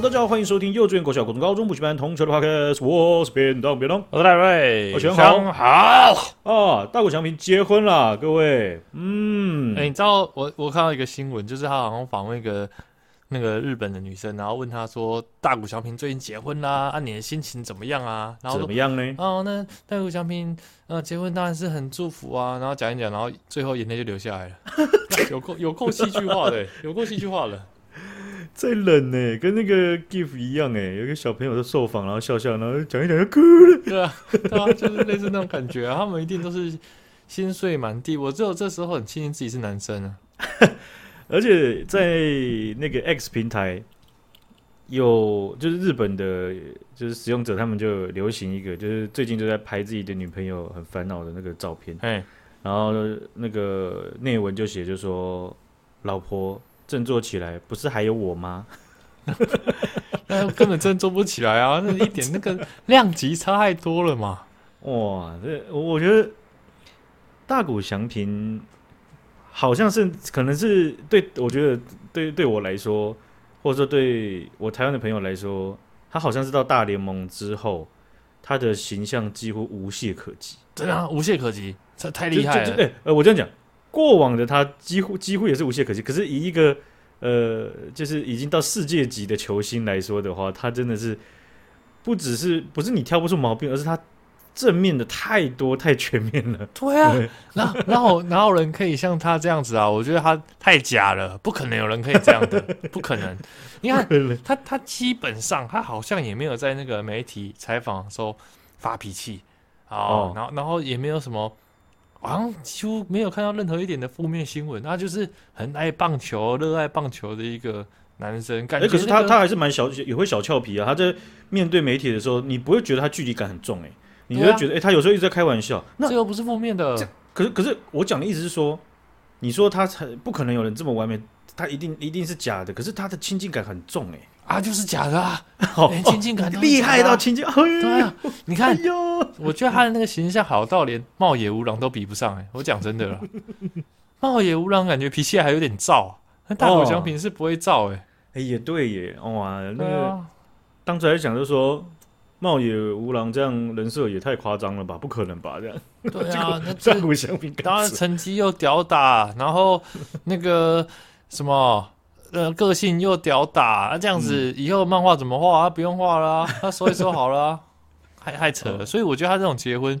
好，大家好，欢迎收听幼稚园、国小、国中、高中补习班同学的 podcast，我是便当便当，我是大瑞，我全好。好。啊，大谷翔平结婚了，各位，嗯，哎、欸，你知道我我看到一个新闻，就是他好像访问一个那个日本的女生，然后问她说，大谷翔平最近结婚啦，啊，你的心情怎么样啊？然后怎么样呢？哦，那大谷翔平呃结婚当然是很祝福啊，然后讲一讲，然后最后眼泪就流下来了，有够有够戏剧化的，有够戏剧化的。在冷呢、欸，跟那个 GIF 一样哎、欸，有个小朋友在受访，然后笑笑，然后讲一讲就哭了。对啊，对啊，就是类似那种感觉啊。他们一定都是心碎满地。我只有这时候很庆幸自己是男生啊。而且在那个 X 平台，有就是日本的，就是使用者他们就流行一个，就是最近就在拍自己的女朋友很烦恼的那个照片。哎，然后那个内文就写，就说老婆。振作起来，不是还有我吗？那根本振作不起来啊！那一点那个量级差太多了嘛！哇，这我觉得大谷翔平好像是，可能是对，我觉得对对我来说，或者说对我台湾的朋友来说，他好像是到大联盟之后，他的形象几乎无懈可击。对啊，无懈可击，这太厉害了！哎、我这样讲。过往的他几乎几乎也是无懈可击，可是以一个呃，就是已经到世界级的球星来说的话，他真的是不只是不是你挑不出毛病，而是他正面的太多太全面了。对啊，哪哪有哪有人可以像他这样子啊？我觉得他太假了，不可能有人可以这样的，不可能。你看他他基本上他好像也没有在那个媒体采访的时候发脾气哦，然后然后也没有什么。好像几乎没有看到任何一点的负面新闻，他就是很爱棒球、热爱棒球的一个男生。感觉、那个欸、可是他他还是蛮小，也会小俏皮啊。他在面对媒体的时候，你不会觉得他距离感很重、欸，哎，你会觉得，哎、欸，他有时候一直在开玩笑。那这又不是负面的。可是可是，我讲的意思是说，你说他才不可能有人这么完美，他一定一定是假的。可是他的亲近感很重、欸，哎。啊，就是假的啊！亲近感厉害到亲近，对啊，你看，我觉得他的那个形象好到连茂野无郎都比不上哎！我讲真的了，茂野无郎感觉脾气还有点燥，那大口祥平是不会燥哎！哎也对耶，哇，那个当初还讲就说茂野无郎这样人设也太夸张了吧？不可能吧？这样对啊，那大谷翔平当然成绩又屌打，然后那个什么。呃，个性又屌打，那、啊、这样子以后漫画怎么画啊？不用画了，他说一说好了，还还扯了。所以我觉得他这种结婚，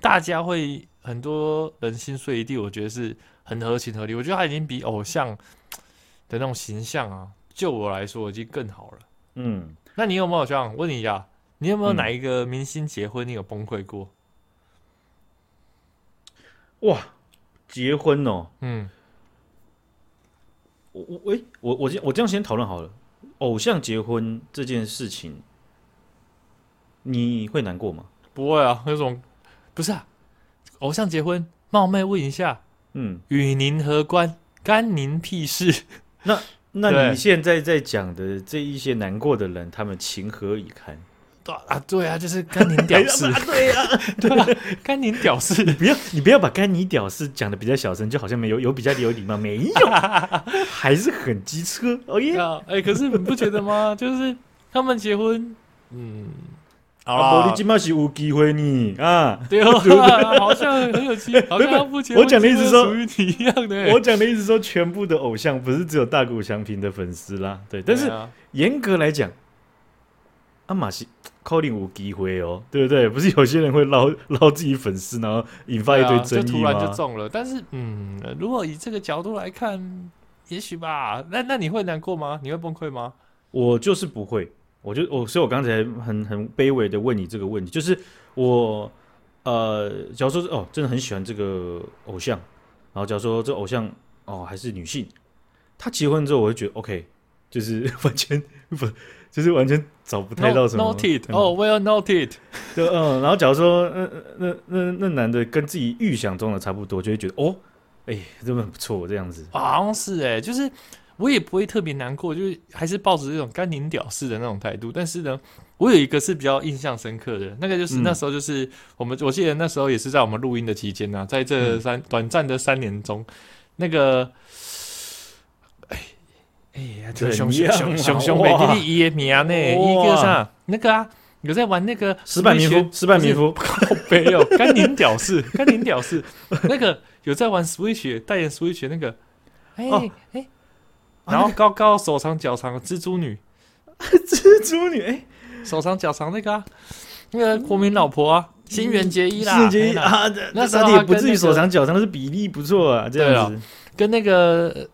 大家会很多人心碎一地，我觉得是很合情合理。我觉得他已经比偶像的那种形象啊，就我来说已经更好了。嗯，那你有没有这样问你一下？你有没有哪一个明星结婚你有崩溃过？哇，结婚哦，嗯。我我喂，我我这我这样先讨论好了。偶像结婚这件事情，你会难过吗？不会啊，那种不是啊。偶像结婚，冒昧问一下，嗯，与您何关？干您屁事？那 那你现在在讲的这一些难过的人，他们情何以堪？啊，对啊，就是干你屌丝，对呀，对啊，干你屌丝，你不要，你不要把干你屌丝讲的比较小声，就好像没有有比较有礼貌，没有，还是很机车，哦耶，哎，可是你不觉得吗？就是他们结婚，嗯，啊，你今嘛是有机会呢，啊，对啊，好像很有机会，好像不结婚，我讲的意思说，属于你一样的，我讲的意思说，全部的偶像不是只有大谷祥平的粉丝啦，对，但是严格来讲。阿玛西考虑无机会哦，对不对？不是有些人会捞 捞自己粉丝，然后引发一堆争议吗？就突然就中了。但是，嗯，如果以这个角度来看，也许吧。那那你会难过吗？你会崩溃吗？我就是不会。我就我，所以我刚才很很卑微的问你这个问题，就是我呃，假如说哦，真的很喜欢这个偶像，然后假如说这偶像哦还是女性，她结婚之后，我会觉得 OK，就是 完全不。就是完全找不太到什么。Noted，哦，Well noted。就嗯，然后假如说，嗯那那那男的跟自己预想中的差不多，就会觉得哦，哎，真的很不错这样子。好像是哎，就是我也不会特别难过，就是还是抱着这种甘宁屌丝的那种态度。但是呢，我有一个是比较印象深刻的，那个就是那时候就是我们，我记得那时候也是在我们录音的期间呢，在这三短暂的三年中，那个。哎，熊熊熊熊熊美丽伊的名呢？一个啥？那个啊，有在玩那个石板民夫，石板民夫，靠北哦，甘宁屌事，甘宁屌事，那个有在玩 Switch 代言 Switch 那个，哎哎，然后高高手长脚长的蜘蛛女，蜘蛛女，哎，手长脚长那个啊，那个国民老婆啊，新垣结衣啦，新垣结衣啊，那时候也不至于手长脚长，是比例不错啊，这样子，跟那个。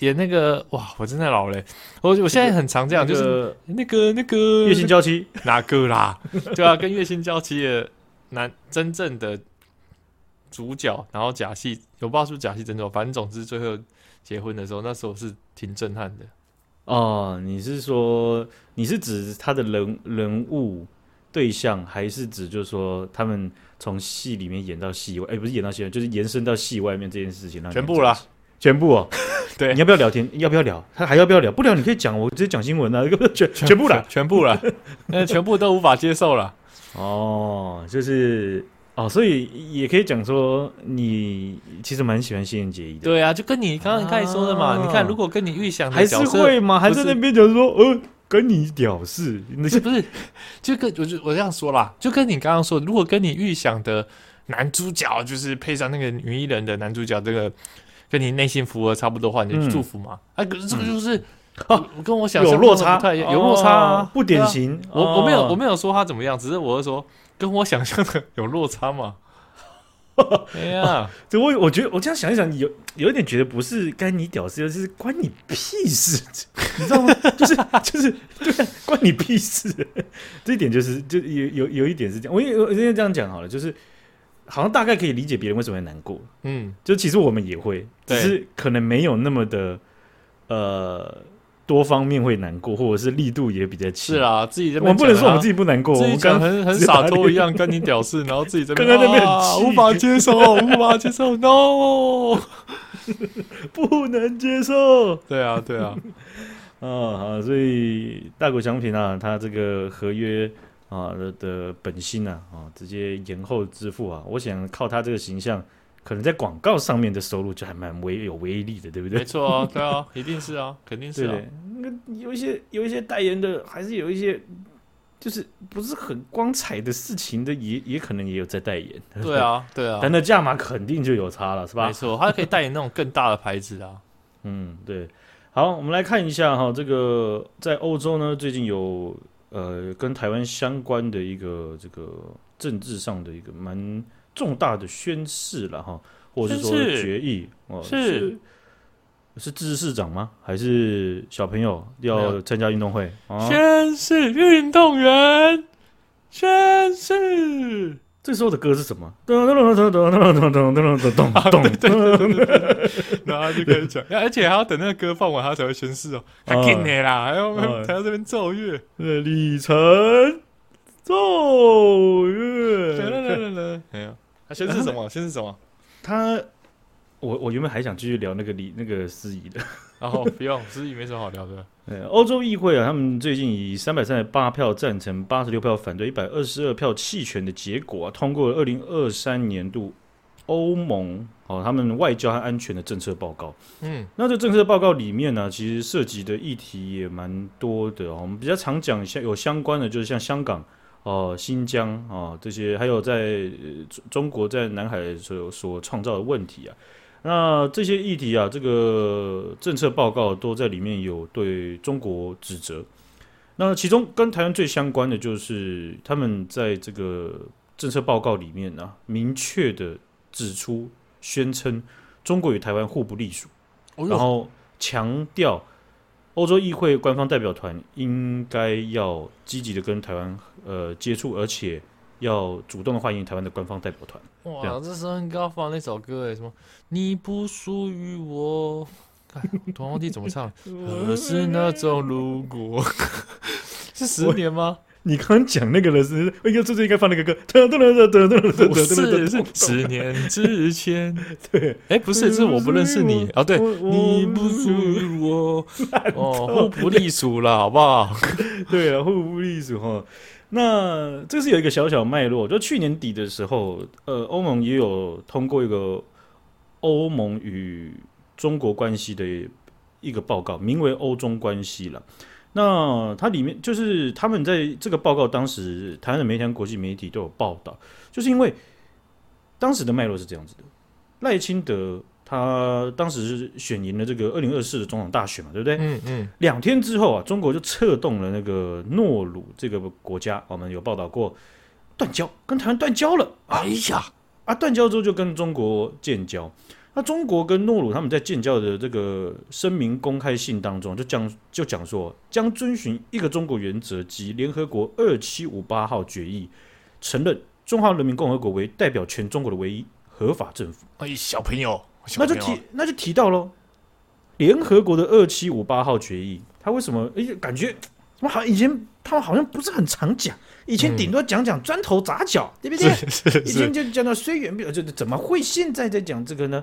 演那个哇，我真的老了。我我现在很常这样，就是那个那个月薪娇妻哪个啦？对啊，跟月薪娇妻的男真正的主角，然后假戏，我不知道是不是假戏真做，反正总之最后结婚的时候，那时候是挺震撼的。哦，你是说你是指他的人人物对象，还是指就是说他们从戏里面演到戏外？哎，不是演到戏外，就是延伸到戏外面这件事情，全部啦。全部哦，对，你要不要聊天？要不要聊？他还要不要聊？不聊你可以讲，我直接讲新闻啊，全全部了，全部了，那全部都无法接受了。哦，就是哦，所以也可以讲说，你其实蛮喜欢新垣结衣的。对啊，就跟你刚刚开始说的嘛，你看，如果跟你预想还是会吗？还在那边讲说，呃，跟你屌事那些不是，就跟我就我这样说啦，就跟你刚刚说，如果跟你预想的男主角就是配上那个女艺人的男主角这个。跟你内心符合差不多的话，你就祝福嘛。哎，可是这个就是 跟我想象有落差，有落差，不典型。我我没有我没有说他怎么样，只是我是说跟我想象的有落差嘛。哎呀，这我我觉得我这样想一想，有有一点觉得不是该你屌丝，就是关你屁事，你知道吗？就是就是对，关你屁事。这一点就是就有有有一点是这样，我我我先这样讲好了，就是。好像大概可以理解别人为什么会难过，嗯，就其实我们也会，只是可能没有那么的呃多方面会难过，或者是力度也比较轻。是啊，自己在我们不能说我们自己不难过，自己讲很很洒脱一样，跟你屌丝，然后自己这边刚刚那边无法接受，无法接受，no，不能接受。对啊，对啊，啊 好，所以大谷翔平啊，他这个合约。啊的的本心呢？啊，直接延后支付啊！我想靠他这个形象，可能在广告上面的收入就还蛮威有威力的，对不对？没错啊，对啊，一定是啊，肯定是啊。那有一些有一些代言的，还是有一些就是不是很光彩的事情的，也也可能也有在代言。对啊，对啊，但那价码肯定就有差了，是吧？没错，他可以代言那种更大的牌子啊。嗯，对。好，我们来看一下哈，这个在欧洲呢，最近有。呃，跟台湾相关的一个这个政治上的一个蛮重大的宣誓了哈，或者是说决议哦，是是自治市长吗？还是小朋友要参加运动会？宣誓运动员宣誓。这时候的歌是什么？咚咚咚咚咚咚咚咚咚咚咚然后就开始讲，而且还要等那个歌放完，他才会宣誓哦。太近了啦，还要还要这边奏乐，李晨奏乐。来来来来，没有，他宣誓什么？宣誓什么？他，我我原本还想继续聊那个李那个司仪的。然后不用，司仪没什么好聊的。呃，欧洲议会啊，他们最近以三百三十八票赞成、八十六票反对、一百二十二票弃权的结果啊，通过了二零二三年度欧盟哦他们外交和安全的政策报告。嗯，那这政策报告里面呢、啊，其实涉及的议题也蛮多的哦。我们比较常讲像有相关的，就是像香港、哦、呃、新疆啊、哦、这些，还有在中国在南海所所创造的问题啊。那这些议题啊，这个政策报告都在里面有对中国指责。那其中跟台湾最相关的就是他们在这个政策报告里面呢、啊，明确的指出、宣称中国与台湾互不隶属，然后强调欧洲议会官方代表团应该要积极的跟台湾呃接触，而且。要主动的欢迎台湾的官方代表团。哇，这时候应该要放那首歌诶，什么？你不属于我。童皇帝怎么唱？何是那种如果 是十年吗？你刚刚讲那个的是，哎呀，这这应该放那个歌。噔噔噔噔噔噔噔，是十年之前。对，哎，不是，是我不认识你。啊，对，你不属于我。哦，互不隶属了，好不好？对啊，互不隶属哈。那这是有一个小小脉络，就去年底的时候，呃，欧盟也有通过一个欧盟与中国关系的一个报告，名为《欧中关系》了。那它里面就是他们在这个报告当时，台湾的媒体、国际媒体都有报道，就是因为当时的脉络是这样子的：赖清德他当时是选赢了这个二零二四的总统大选嘛，对不对？嗯嗯。两天之后啊，中国就策动了那个诺鲁这个国家，我们有报道过断交，跟台湾断交了。哎呀，啊，断交之后就跟中国建交。那中国跟诺鲁他们在建交的这个声明公开信当中，就讲就讲说，将遵循一个中国原则及联合国二七五八号决议，承认中华人民共和国为代表全中国的唯一合法政府。哎，小朋友，那就提那就提到喽，联合国的二七五八号决议，他为什么？哎，感觉我好像以前他们好像不是很常讲。以前顶多讲讲砖头砸脚，嗯、对不对？以前就讲到虽远必迩，这怎么会现在在讲这个呢？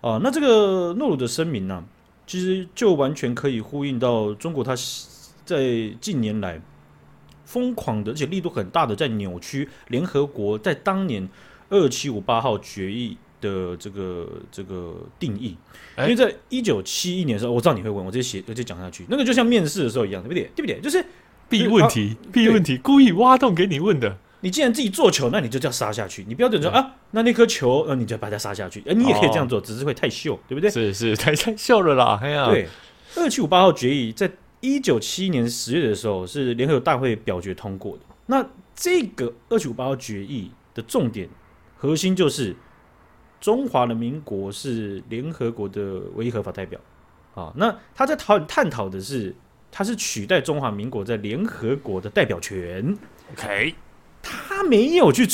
啊，那这个诺鲁的声明呢、啊，其实就完全可以呼应到中国，它在近年来疯狂的，而且力度很大的在扭曲联合国在当年二七五八号决议的这个这个定义。因为在一九七一年的时候，我知道你会问，我直接写，直接讲下去。那个就像面试的时候一样，对不对？对不对？就是。避问题，避问题，故意挖洞给你问的。你既然自己做球，那你就叫杀下去。你不要等说啊，那那颗球，那你就把它杀下去。哎，你也可以这样做，只是会太秀，对不对？是是，太太秀了啦。哎呀，对，二七五八号决议在一九七一年十月的时候是联合国大会表决通过的。那这个二七五八号决议的重点核心就是中华人民国是联合国的唯一合法代表啊。那他在讨探讨的是。他是取代中华民国在联合国的代表权，OK，他没有去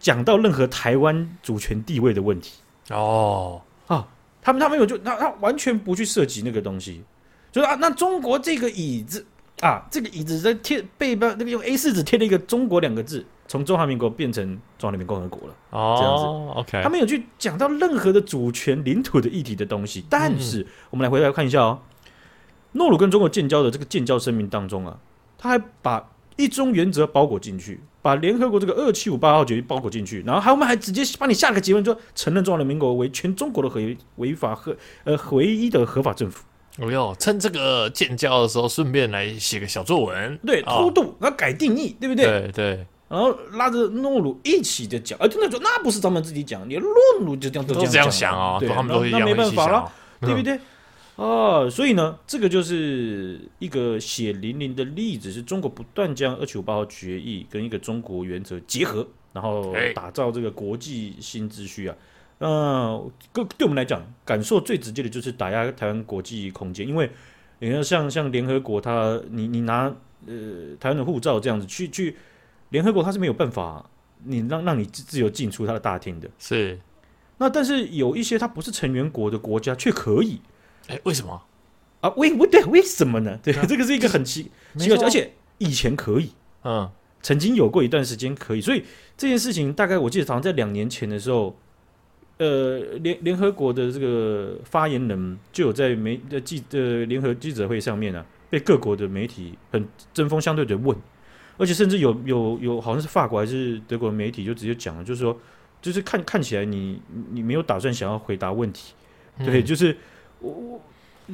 讲到任何台湾主权地位的问题哦啊，他们他没有就他他完全不去涉及那个东西，就是啊，那中国这个椅子啊，这个椅子在贴背包那个用 A 四纸贴了一个中国两个字，从中华民国变成中华人民共和国了哦，这样子 OK，他没有去讲到任何的主权领土的议题的东西，但是、嗯、我们来回来看一下哦。诺鲁跟中国建交的这个建交声明当中啊，他还把一中原则包裹进去，把联合国这个二七五八号决议包裹进去，然后还我们还直接把你下了个结论，说承认中华人民共和国为全中国的合违法和呃唯一的合法政府。哦哟，趁这个建交的时候，顺便来写个小作文，对，偷渡，然后改定义，对不对？对对，然后拉着诺鲁一起的讲，而真的说那不是咱们自己讲，你诺鲁就这样都这样想啊，对，他们都一样那没办法了，嗯、对不对？哦，所以呢，这个就是一个血淋淋的例子，是中国不断将二七五八号决议跟一个中国原则结合，然后打造这个国际新秩序啊。呃，对对我们来讲，感受最直接的就是打压台湾国际空间，因为你看，像像联合国它，你你拿呃台湾的护照这样子去去联合国，它是没有办法你让让你自自由进出它的大厅的。是，那但是有一些它不是成员国的国家却可以。哎，为什么啊？为不对，为什么呢？对，啊、这个是一个很奇奇怪，而且以前可以，嗯，曾经有过一段时间可以，所以这件事情大概我记得好像在两年前的时候，呃，联联合国的这个发言人就有在媒的记呃联合记者会上面呢、啊，被各国的媒体很针锋相对的问，而且甚至有有有好像是法国还是德国的媒体就直接讲了，就是说，就是看看起来你你没有打算想要回答问题，对，嗯、就是。我我，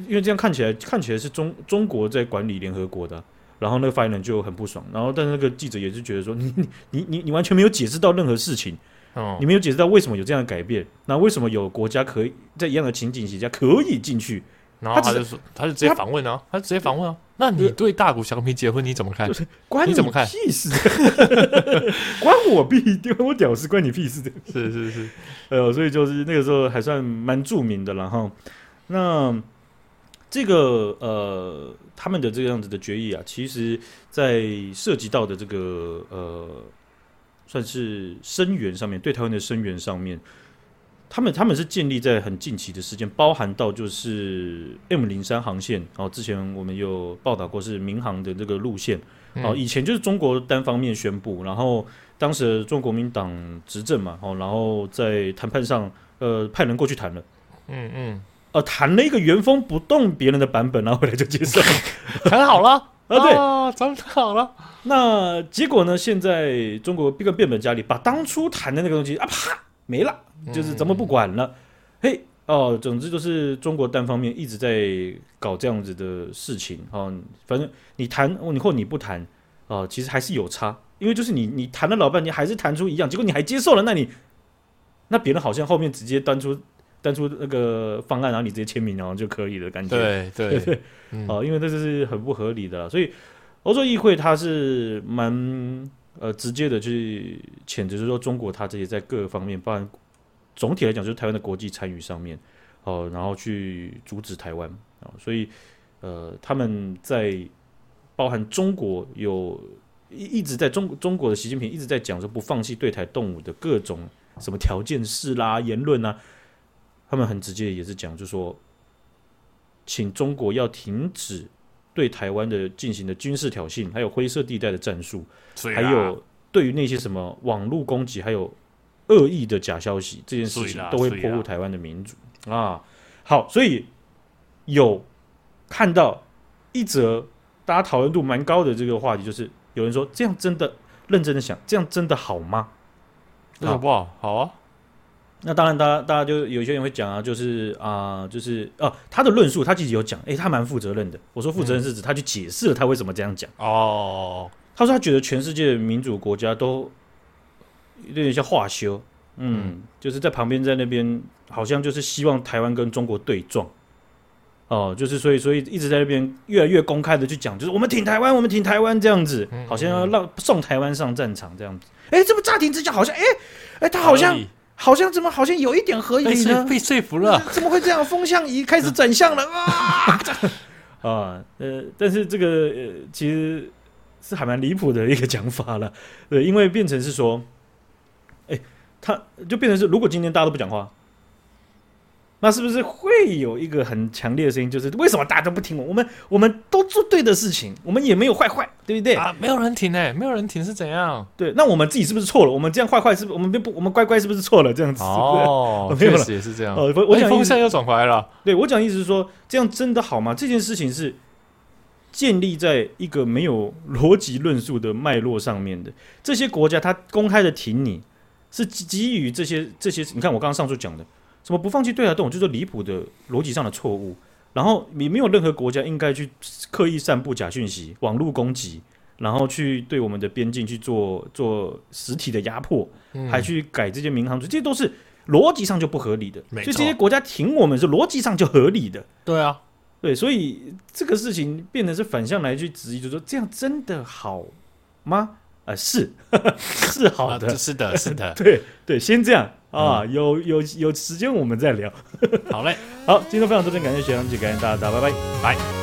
因为这样看起来看起来是中中国在管理联合国的，然后那个发言人就很不爽，然后但是那个记者也是觉得说，你你你你完全没有解释到任何事情，哦，你没有解释到为什么有这样的改变，那为什么有国家可以在一样的情景下可以进去？然后他就说，他就直接反问啊，他就直接反问啊，那你对大谷翔平结婚你怎么看？就是关你怎么看？屁事，关我屁，关我屌事，关你屁事的，是是是，呃，所以就是那个时候还算蛮著名的了哈。那这个呃，他们的这个样子的决议啊，其实，在涉及到的这个呃，算是声援上面，对台湾的声援上面，他们他们是建立在很近期的时间，包含到就是 M 零三航线，然后之前我们有报道过是民航的这个路线，哦，以前就是中国单方面宣布，然后当时中国国民党执政嘛，哦，然后在谈判上，呃，派人过去谈了，嗯嗯。呃，谈了一个原封不动别人的版本，然后回来就接受，谈好了啊，对，谈好了。那结果呢？现在中国变个变本加厉，把当初谈的那个东西啊，啪没了，就是咱们不管了。嘿、嗯，哦，总之就是中国单方面一直在搞这样子的事情哦。反正你谈，你或你不谈哦，其实还是有差，因为就是你你谈了老半天，还是谈出一样，结果你还接受了，那你那别人好像后面直接端出端出那个方案，然后你直接签名然后就可以了，感觉。对对。对，嗯、哦，因为这是很不合理的，所以欧洲议会它是蛮呃直接的去谴责，就是说中国它这些在各个方面，包含。总体来讲，就是台湾的国际参与上面，哦，然后去阻止台湾啊，所以呃，他们在包含中国有一一直在中中国的习近平一直在讲说不放弃对台动武的各种什么条件式啦言论啊，他们很直接也是讲，就是说请中国要停止对台湾的进行的军事挑衅，还有灰色地带的战术，还有对于那些什么网络攻击，还有。恶意的假消息这件事情都会破坏台湾的民主啊！好，所以有看到一则大家讨论度蛮高的这个话题，就是有人说这样真的认真的想，这样真的好吗？好不好？好啊！那当然，大家大家就有些人会讲啊，就是啊，就是哦、啊，他的论述他其实有讲，诶、欸，他蛮负责任的。我说负责任是指他去解释了他为什么这样讲哦。他说他觉得全世界的民主国家都。有点像化修，嗯，嗯，就是在旁边在那边，好像就是希望台湾跟中国对撞，哦，就是所以所以一直在那边越来越公开的去讲，就是我们挺台湾，我们挺台湾这样子，好像要让送台湾上战场这样子。哎、欸，这不乍听之下好像，哎、欸、哎、欸，他好像好像怎么好像有一点合理呢？被说服了，怎么会这样？风向仪开始转向了啊！啊，呃，但是这个呃，其实是还蛮离谱的一个讲法了，对，因为变成是说。他就变成是，如果今天大家都不讲话，那是不是会有一个很强烈的声音？就是为什么大家都不听我？我们我们都做对的事情，我们也没有坏坏，对不对？啊，没有人听哎，没有人听是怎样？对，那我们自己是不是错了？我们这样坏坏是不是？我们不，我们乖乖是不是错了？这样子哦，没有了，确实也是这样。哦，我我讲风向又转回来了。对，我讲意思是说，这样真的好吗？这件事情是建立在一个没有逻辑论述的脉络上面的。这些国家他公开的挺你。是基于这些这些，你看我刚刚上述讲的，什么不放弃对台动武，就是离谱的逻辑上的错误。然后你没有任何国家应该去刻意散布假讯息、网络攻击，然后去对我们的边境去做做实体的压迫，嗯、还去改这些民航局，这些都是逻辑上就不合理的。所以这些国家挺我们是逻辑上就合理的。对啊，对，所以这个事情变得是反向来去质疑，就是说这样真的好吗？啊，是 是好的，是的，是的，对对，先这样啊，有有有时间我们再聊。好嘞，好，今天分享这边感谢学长姐，感谢，大家拜拜，拜。